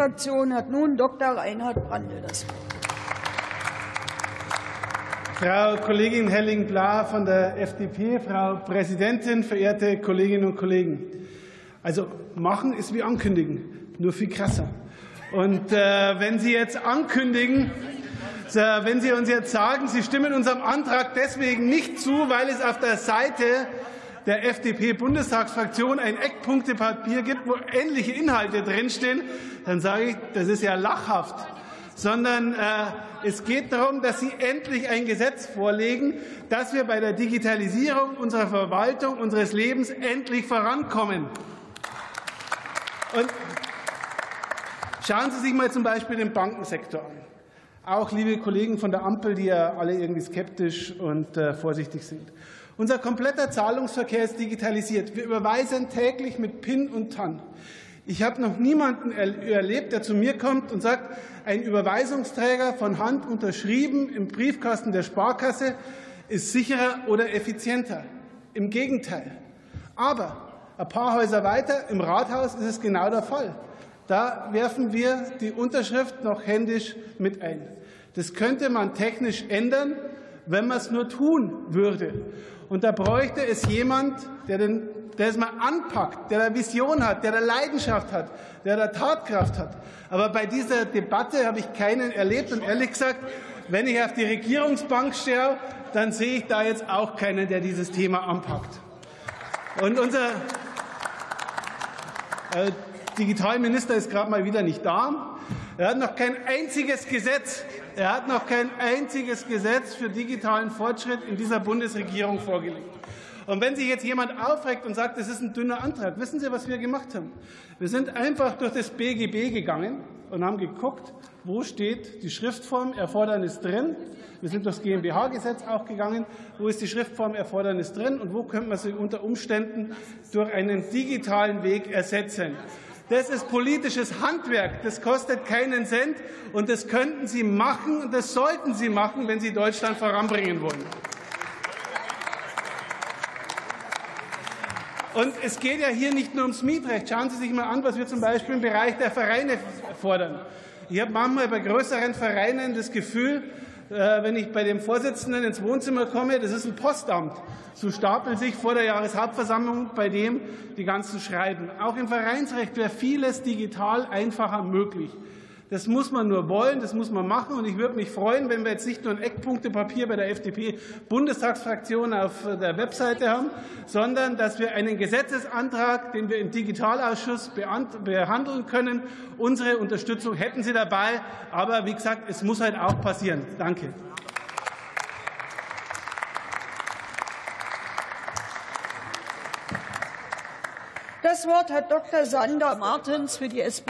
FDP-Fraktion hat nun Dr. Reinhard Brandl das Wort. Frau Kollegin Helling-Bla von der FDP, Frau Präsidentin, verehrte Kolleginnen und Kollegen. Also machen ist wie ankündigen, nur viel krasser. Und äh, wenn Sie jetzt ankündigen, wenn Sie uns jetzt sagen, Sie stimmen unserem Antrag deswegen nicht zu, weil es auf der Seite der FDP-Bundestagsfraktion ein Eckpunktepapier gibt, wo ähnliche Inhalte drinstehen, dann sage ich, das ist ja lachhaft. Sondern äh, es geht darum, dass Sie endlich ein Gesetz vorlegen, dass wir bei der Digitalisierung unserer Verwaltung, unseres Lebens endlich vorankommen. Und schauen Sie sich mal zum Beispiel den Bankensektor an. Auch liebe Kollegen von der Ampel, die ja alle irgendwie skeptisch und äh, vorsichtig sind. Unser kompletter Zahlungsverkehr ist digitalisiert. Wir überweisen täglich mit PIN und TAN. Ich habe noch niemanden erlebt, der zu mir kommt und sagt, ein Überweisungsträger von Hand unterschrieben im Briefkasten der Sparkasse ist sicherer oder effizienter. Im Gegenteil. Aber ein paar Häuser weiter im Rathaus ist es genau der Fall. Da werfen wir die Unterschrift noch händisch mit ein. Das könnte man technisch ändern, wenn man es nur tun würde. Und da bräuchte es jemand, der, den, der es mal anpackt, der da Vision hat, der da Leidenschaft hat, der da Tatkraft hat. Aber bei dieser Debatte habe ich keinen erlebt. Und ehrlich gesagt, wenn ich auf die Regierungsbank schaue, dann sehe ich da jetzt auch keinen, der dieses Thema anpackt. Und unser äh, Digitalminister ist gerade mal wieder nicht da. Er hat noch kein einziges Gesetz, er hat noch kein einziges Gesetz für digitalen Fortschritt in dieser Bundesregierung vorgelegt. Und wenn sich jetzt jemand aufregt und sagt, das ist ein dünner Antrag, wissen Sie, was wir gemacht haben? Wir sind einfach durch das BGB gegangen und haben geguckt, wo steht die Schriftformerfordernis drin. Wir sind durchs GmbH-Gesetz auch gegangen. Wo ist die Schriftformerfordernis drin und wo könnte man sie unter Umständen durch einen digitalen Weg ersetzen? Das ist politisches Handwerk. Das kostet keinen Cent. Und das könnten Sie machen und das sollten Sie machen, wenn Sie Deutschland voranbringen wollen. Und es geht ja hier nicht nur ums Mietrecht. Schauen Sie sich mal an, was wir zum Beispiel im Bereich der Vereine fordern. Ich habe manchmal bei größeren Vereinen das Gefühl, wenn ich bei dem Vorsitzenden ins Wohnzimmer komme, das ist ein Postamt. So stapeln sich vor der Jahreshauptversammlung bei dem die ganzen Schreiben. Auch im Vereinsrecht wäre vieles digital einfacher möglich. Das muss man nur wollen, das muss man machen. Und ich würde mich freuen, wenn wir jetzt nicht nur ein Eckpunktepapier bei der FDP-Bundestagsfraktion auf der Webseite haben, sondern dass wir einen Gesetzesantrag, den wir im Digitalausschuss behandeln können, unsere Unterstützung hätten Sie dabei. Aber wie gesagt, es muss halt auch passieren. Danke. Das Wort hat Dr. Sander Martens für die SPD.